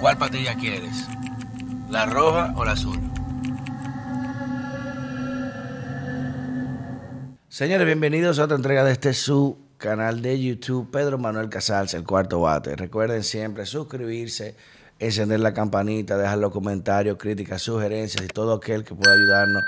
¿Cuál patilla quieres? ¿La roja o la azul? Señores, bienvenidos a otra entrega de este su canal de YouTube, Pedro Manuel Casals, el cuarto bate. Recuerden siempre suscribirse, encender la campanita, dejar los comentarios, críticas, sugerencias y todo aquel que pueda ayudarnos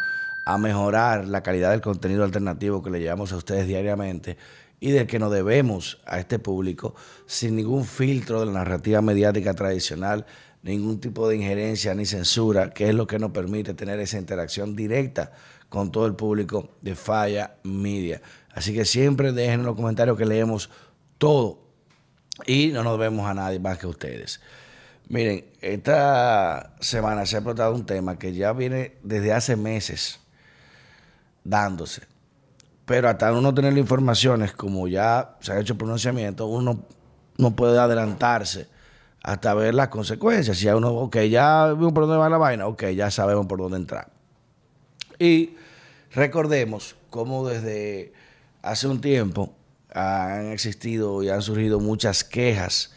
a mejorar la calidad del contenido alternativo que le llevamos a ustedes diariamente y de que nos debemos a este público sin ningún filtro de la narrativa mediática tradicional, ningún tipo de injerencia ni censura, que es lo que nos permite tener esa interacción directa con todo el público de Falla Media. Así que siempre dejen en los comentarios que leemos todo y no nos vemos a nadie más que ustedes. Miren, esta semana se ha explotado un tema que ya viene desde hace meses dándose pero hasta uno tener las informaciones, como ya se ha hecho pronunciamiento, uno no puede adelantarse hasta ver las consecuencias. Si uno, ok, ya vimos por dónde va la vaina, ok, ya sabemos por dónde entrar. Y recordemos cómo desde hace un tiempo han existido y han surgido muchas quejas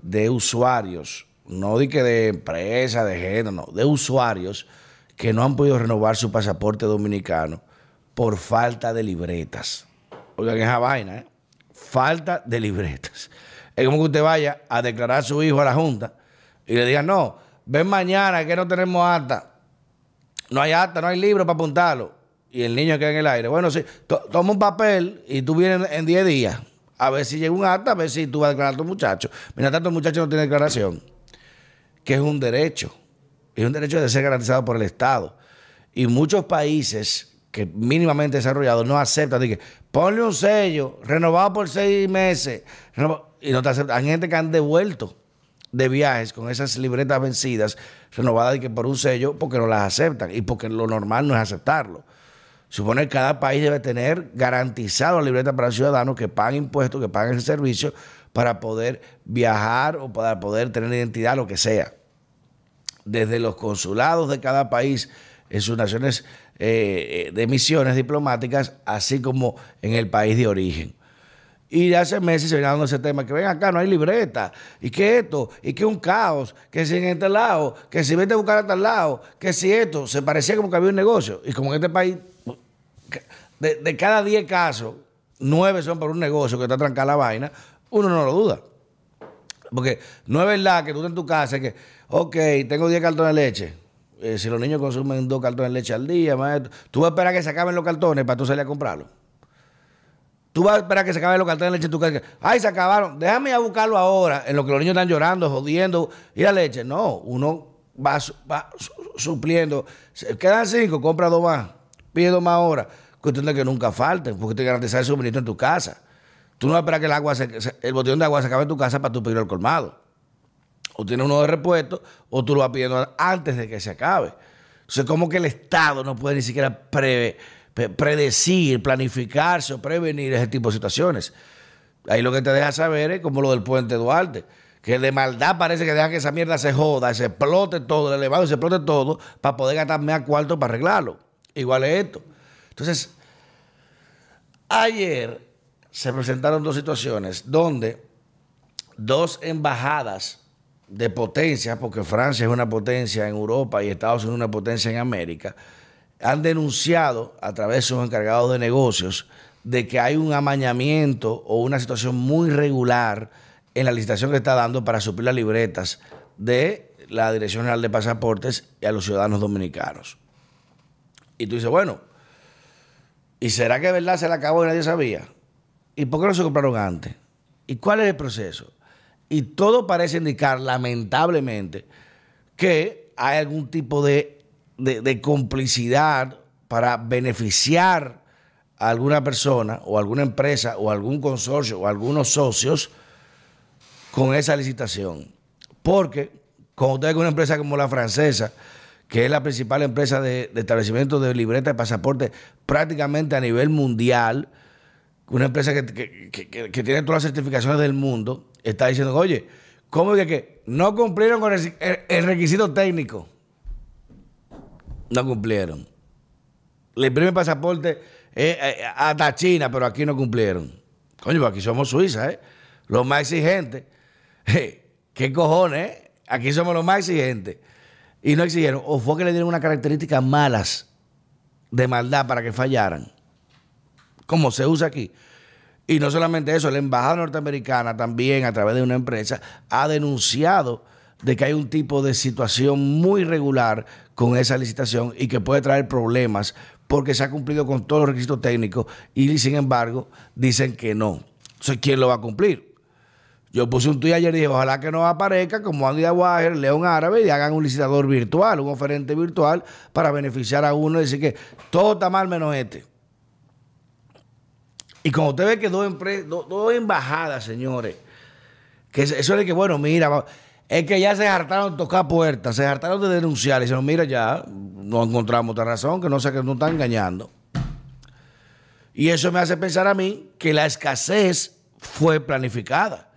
de usuarios, no de que de empresa, de género, no, de usuarios que no han podido renovar su pasaporte dominicano por falta de libretas. Oigan esa vaina, ¿eh? Falta de libretas. Es como que usted vaya a declarar a su hijo a la Junta y le diga, no, ven mañana que no tenemos acta. No hay acta, no hay libro para apuntarlo. Y el niño queda en el aire. Bueno, sí, toma un papel y tú vienes en 10 días. A ver si llega un acta, a ver si tú vas a declarar a tu muchacho. Mira, tanto el muchacho no tiene declaración. Que es un derecho. Es un derecho de ser garantizado por el Estado. Y muchos países que mínimamente desarrollado no acepta ponle un sello renovado por seis meses y no te aceptan. Hay gente que han devuelto de viajes con esas libretas vencidas renovadas y que por un sello porque no las aceptan y porque lo normal no es aceptarlo. Supone que cada país debe tener garantizado la libreta para ciudadanos que paguen impuestos, que paguen ese servicio para poder viajar o para poder tener identidad, lo que sea. Desde los consulados de cada país en sus naciones eh, de misiones diplomáticas, así como en el país de origen. Y hace meses se viene dando ese tema, que ven acá, no hay libreta, y que esto, y que un caos, que si en este lado, que si vete a buscar a tal lado, que si esto, se parecía como que había un negocio. Y como en este país, de, cada 10 casos, 9 son por un negocio que está trancada la vaina, uno no lo duda. Porque no es verdad que tú en tu casa, que, ok, tengo 10 cartones de leche, eh, si los niños consumen dos cartones de leche al día, tú vas a esperar que se acaben los cartones para tú salir a comprarlo. Tú vas a esperar que se acaben los cartones de leche en tu casa. Ay, se acabaron. Déjame ir a buscarlo ahora, en lo que los niños están llorando, jodiendo. Y la leche. No, uno va, supliendo. Quedan cinco, compra dos más. Pide dos más ahora. Cuestión de que nunca falten, porque te garantiza el suministro en tu casa. Tú no vas a esperar que el, agua el botellón de agua se acabe en tu casa para tú pedir el colmado o tiene uno de repuesto, o tú lo vas pidiendo antes de que se acabe. Entonces, como que el Estado no puede ni siquiera predecir, planificarse o prevenir ese tipo de situaciones? Ahí lo que te deja saber es como lo del puente Duarte, que de maldad parece que deja que esa mierda se joda, se explote todo, el elevado se explote todo, para poder gastarme a cuarto para arreglarlo. Igual es esto. Entonces, ayer se presentaron dos situaciones donde dos embajadas de potencia, porque Francia es una potencia en Europa y Estados Unidos es una potencia en América, han denunciado a través de sus encargados de negocios de que hay un amañamiento o una situación muy regular en la licitación que está dando para suplir las libretas de la Dirección General de Pasaportes y a los ciudadanos dominicanos. Y tú dices, bueno, ¿y será que verdad se la acabó y nadie sabía? ¿Y por qué no se compraron antes? ¿Y cuál es el proceso? Y todo parece indicar, lamentablemente, que hay algún tipo de, complicidad para beneficiar a alguna persona o alguna empresa o algún consorcio o algunos socios con esa licitación. Porque cuando usted una empresa como la francesa, que es la principal empresa de, de establecimiento de libreta de pasaporte prácticamente a nivel mundial, una empresa que, tiene todas las certificaciones del mundo, está diciendo, oye, ¿cómo es que, no cumplieron con el, requisito técnico? No cumplieron. Le imprimen pasaporte eh, eh, hasta China, pero aquí no cumplieron. Coño, pues aquí somos Suiza, ¿eh? Los más exigentes. ¿Qué cojones? aquí somos los más exigentes. Y no exigieron. O fue que le dieron unas características malas de maldad para que fallaran. Como se usa aquí. Y no solamente eso, la embajada norteamericana también a través de una empresa ha denunciado de que hay un tipo de situación muy regular con esa licitación y que puede traer problemas porque se ha cumplido con todos los requisitos técnicos y sin embargo dicen que no. Entonces, ¿quién lo va a cumplir? Yo puse un tuit ayer y dije, ojalá que no aparezca como Andy Aguajer, León Árabe y hagan un licitador virtual, un oferente virtual para beneficiar a uno y decir que todo está mal menos este. Y como usted ve que dos, embajadas, señores, que eso de que, bueno, mira, es que ya se hartaron de tocar puertas, se hartaron de denunciar. Y dicen, mira, ya no encontramos otra razón, que no sé que nos están engañando. Y eso me hace pensar a mí que la escasez fue planificada.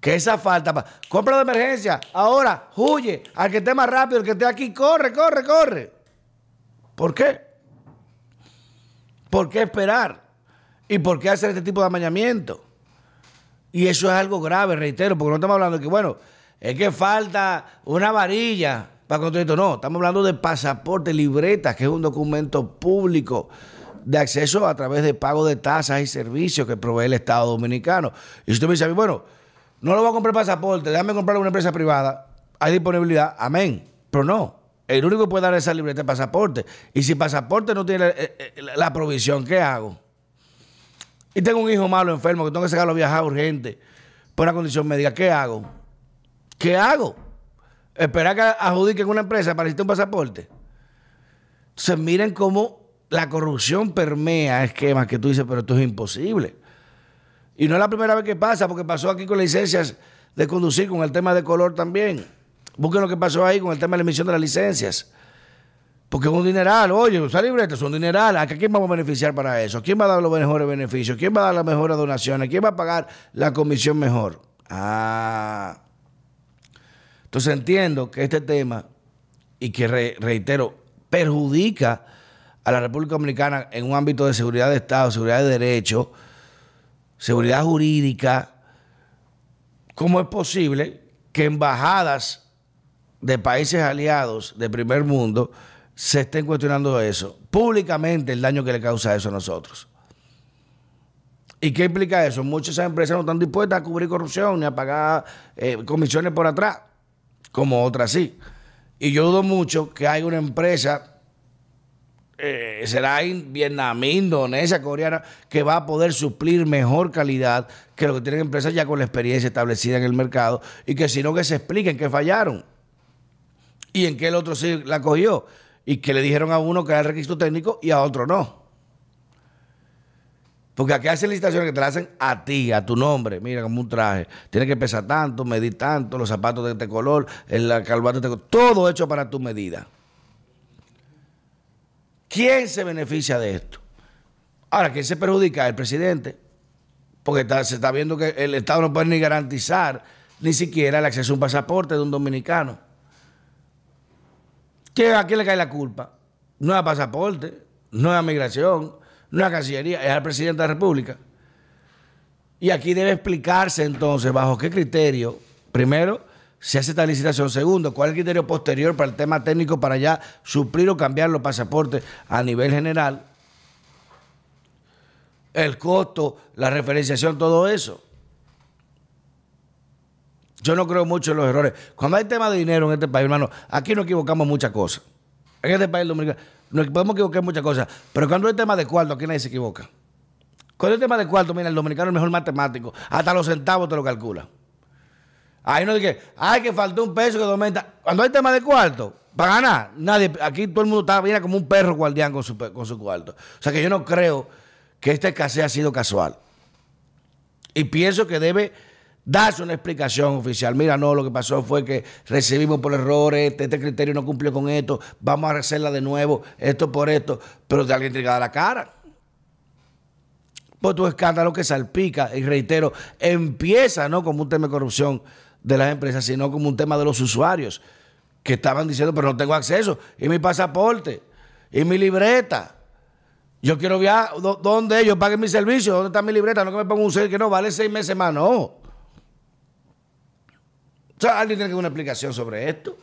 Que esa falta, compra de emergencia, ahora huye, al que esté más rápido, el que esté aquí, corre, corre, corre. ¿Por qué? ¿Por qué esperar? ¿Y por qué hacer este tipo de amañamiento? Y eso es algo grave, reitero, porque no estamos hablando de que, bueno, es que falta una varilla para construir esto. No, estamos hablando de pasaporte, libreta, que es un documento público de acceso a través de pago de tasas y servicios que provee el Estado Dominicano. Y usted me dice, bueno, no lo voy a comprar pasaporte, déjame comprarlo una empresa privada, hay disponibilidad, amén. Pero no, el único que puede dar esa libreta es pasaporte. Y si pasaporte no tiene eh, eh, la provisión, ¿qué hago? Y tengo un hijo malo enfermo que tengo que sacarlo a viajar urgente por una condición médica, ¿qué hago? ¿Qué hago? ¿Esperar que adjudiquen una empresa para necesitar un pasaporte? Entonces miren cómo la corrupción permea esquemas que tú dices, pero esto es imposible. Y no es la primera vez que pasa, porque pasó aquí con licencias de conducir, con el tema de color también. Busquen lo que pasó ahí con el tema de la emisión de las licencias. Porque es un dineral, oye, esa libreta es un dineral. ¿A quién vamos a beneficiar para eso? ¿Quién va a dar los mejores beneficios? ¿Quién va a dar las mejores donaciones? ¿Quién va a pagar la comisión mejor? Ah. Entonces entiendo que este tema, y que reitero, perjudica a la República Dominicana en un ámbito de seguridad de Estado, seguridad de derecho, seguridad jurídica. ¿Cómo es posible que embajadas de países aliados de primer mundo se estén cuestionando eso, públicamente el daño que le causa eso a nosotros. ¿Y qué implica eso? Muchas empresas no están dispuestas a cubrir corrupción ni a pagar eh, comisiones por atrás, como otras sí. Y yo dudo mucho que haya una empresa, eh, será Vietnam, Indonesia, coreana, que va a poder suplir mejor calidad que lo que tienen empresas ya con la experiencia establecida en el mercado y que si no que se expliquen que fallaron y en qué el otro sí la cogió y que le dijeron a uno que era el requisito técnico y a otro no. Porque aquí hacen licitaciones que te la hacen a ti, a tu nombre. Mira, como un traje. Tiene que pesar tanto, medir tanto, los zapatos de este color, el calvato de este color. Todo hecho para tu medida. ¿Quién se beneficia de esto? Ahora, ¿quién se perjudica? El presidente. Porque se está viendo que el Estado no puede ni garantizar ni siquiera el acceso a un pasaporte de un dominicano. ¿A quién le cae la culpa? No es a pasaporte, no es migración, no es Cancillería, es al presidente de la República. Y aquí debe explicarse entonces bajo qué criterio, primero, se hace esta licitación. Segundo, cuál es el criterio posterior para el tema técnico para ya suplir o cambiar los pasaportes a nivel general. El costo, la referenciación, todo eso. Yo no creo mucho en los errores. Cuando hay tema de dinero en este país, hermano, aquí nos equivocamos muchas cosas. En este país dominicano nos podemos equivocar muchas cosas. Pero cuando hay tema de cuarto, aquí nadie se equivoca. Cuando hay tema de cuarto, mira, el dominicano es el mejor matemático. Hasta los centavos te lo calcula. Ahí no dice, ay, que faltó un peso que aumenta. Cuando hay tema de cuarto, para ganar, nadie, aquí todo el mundo está, viene como un perro guardián con su, con su cuarto. O sea que yo no creo que esta escasez ha sido casual. Y pienso que debe darse una explicación oficial. Mira, no, lo que pasó fue que recibimos por errores, este, este, criterio no cumplió con esto, vamos a hacerla de nuevo, esto por esto, pero de alguien tiene la cara. Pues tu escándalo que salpica, y reitero, empieza no como un tema de corrupción de las empresas, sino como un tema de los usuarios que estaban diciendo, pero no tengo acceso, y mi pasaporte, y mi libreta. Yo quiero viajar, ¿dónde ellos paguen mi servicio? ¿Dónde está mi libreta? No que me ponga un ser que no vale seis meses más, no. O sea, alguien tiene que una explicación sobre esto.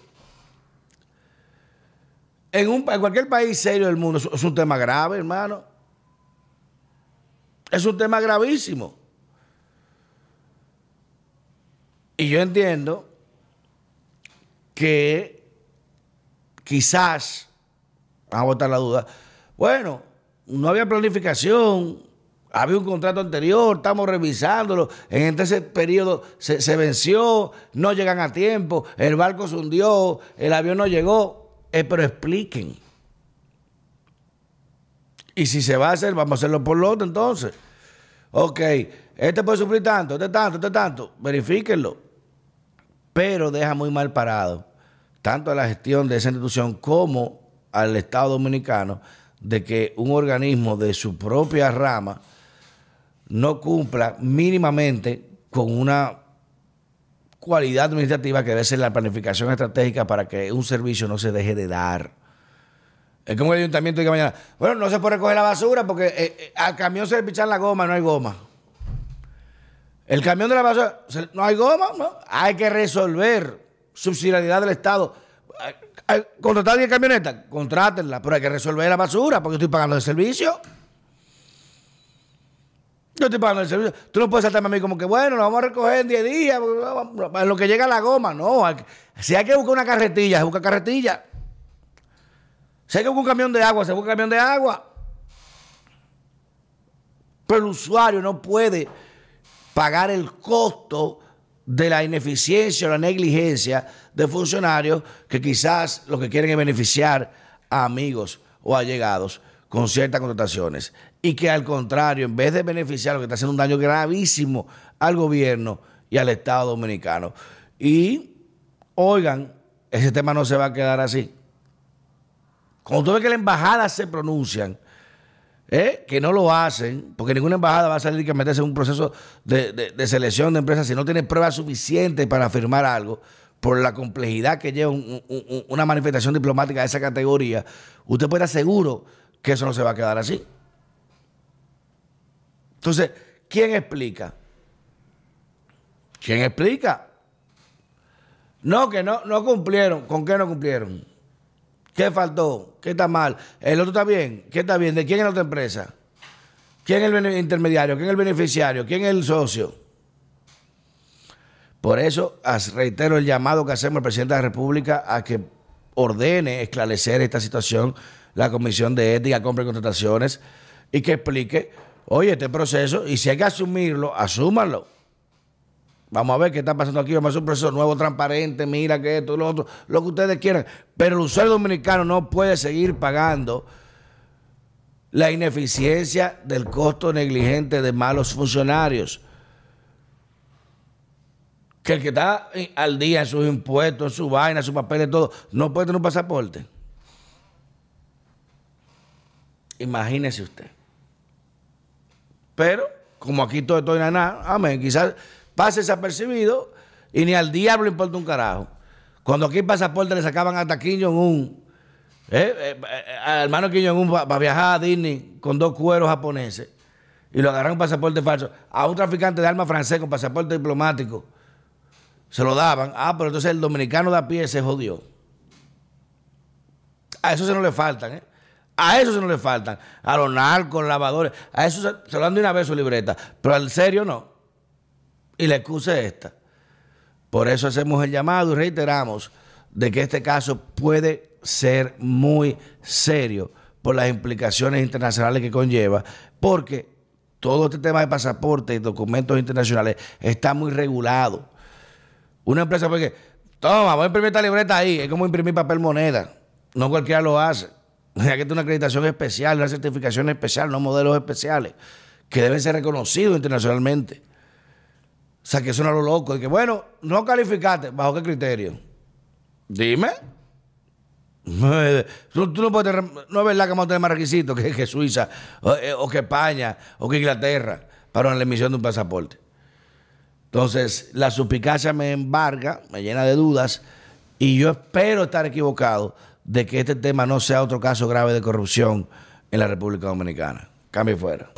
En, un, en cualquier país serio del mundo es un tema grave, hermano. Es un tema gravísimo. Y yo entiendo que quizás, vamos a botar la duda, bueno, no había planificación, había un contrato anterior, estamos revisándolo, en ese periodo se, venció, no llegan a tiempo, el barco se hundió, el avión no llegó, eh, pero expliquen. Y si se va a hacer, vamos a hacerlo por lo otro entonces. Ok, este puede sufrir tanto, este tanto, este tanto, verifíquenlo. Pero deja muy mal parado tanto a la gestión de esa institución como al Estado dominicano de que un organismo de su propia rama no cumpla mínimamente con una cualidad administrativa que debe ser la planificación estratégica para que un servicio no se deje de dar. Es como el ayuntamiento diga mañana, bueno, no se puede recoger la basura porque eh, eh, al camión se le pichan la goma, no hay goma. El camión de la basura, no hay goma, no. Hay que resolver subsidiariedad del Estado. ¿Contratar 10 camionetas? Contrátenla, pero hay que resolver la basura porque estoy pagando el servicio. Yo estoy pagando el servicio. Tú no puedes saltarme a mí como que, bueno, lo vamos a recoger en 10 días, lo que llega la goma. No, si hay que buscar una carretilla, se busca carretilla. Si hay que buscar un camión de agua, se busca un camión de agua. Pero el usuario no puede pagar el costo de la ineficiencia o la negligencia de funcionarios que quizás lo que quieren es beneficiar a amigos o allegados con ciertas contrataciones y que al contrario, en vez de beneficiar, lo que está haciendo un daño gravísimo al gobierno y al Estado dominicano. Y, oigan, ese tema no se va a quedar así. Cuando tú ves que las embajadas se pronuncian, ¿eh? que no lo hacen, porque ninguna embajada va a salir que meterse en un proceso de, selección de empresas si no tiene pruebas suficientes para afirmar algo, por la complejidad que lleva una manifestación diplomática de esa categoría, usted puede estar seguro que eso no se va a quedar así. Entonces, ¿quién explica? ¿Quién explica? No, que no, no cumplieron. ¿Con qué no cumplieron? ¿Qué faltó? ¿Qué está mal? ¿El otro está bien? ¿Qué está bien? ¿De quién es la otra empresa? ¿Quién es el intermediario? ¿Quién es el beneficiario? ¿Quién es el socio? Por eso reitero el llamado que hacemos al presidente de la República a que ordene esclarecer esta situación, la Comisión de Ética, Compra y Contrataciones, y que explique, oye, este proceso, y si hay que asumirlo, asúmanlo. Vamos a ver qué está pasando aquí. Vamos a hacer un proceso nuevo, transparente. Mira que esto, lo otro, lo que ustedes quieran. Pero el usuario dominicano no puede seguir pagando la ineficiencia del costo negligente de malos funcionarios. Que el que está al día en sus impuestos, en su vaina, en sus papeles, todo, no puede tener un pasaporte. Imagínese usted. Pero, como aquí todo estoy nada, amén, quizás pase desapercibido y ni al diablo importa un carajo. Cuando aquí pasaporte le sacaban hasta Kim Jong-un, eh, eh, eh, al hermano Kim Jong-un para viajar a Disney con dos cueros japoneses y lo agarraron pasaporte falso. A un traficante de armas francés con pasaporte diplomático se lo daban. Ah, pero entonces el dominicano de a pie se jodió. A eso se no le faltan, ¿eh? A eso se no le faltan. A los narcos, lavadores. A eso se, lo dan de una vez su libreta. Pero al serio no. Y la excusa es esta. Por eso hacemos el llamado y reiteramos de que este caso puede ser muy serio por las implicaciones internacionales que conlleva, porque todo este tema de pasaporte y documentos internacionales está muy regulado. Una empresa porque, toma, voy a imprimir esta libreta ahí, es como imprimir papel moneda. No cualquiera lo hace. Hay que tener una acreditación especial, una certificación especial, no modelos especiales, que deben ser reconocidos internacionalmente. O sea, que eso no lo loco. De que, bueno, no calificaste. ¿Bajo qué criterio? Dime. Tú, no puedes no es verdad que vamos a tener más requisitos que, Suiza eh, o, que España o que Inglaterra para la emisión de un pasaporte. Entonces, la suspicacia me embarga, me llena de dudas y yo espero estar equivocado de que este tema no sea otro caso grave de corrupción en la República Dominicana. Cambio fuera.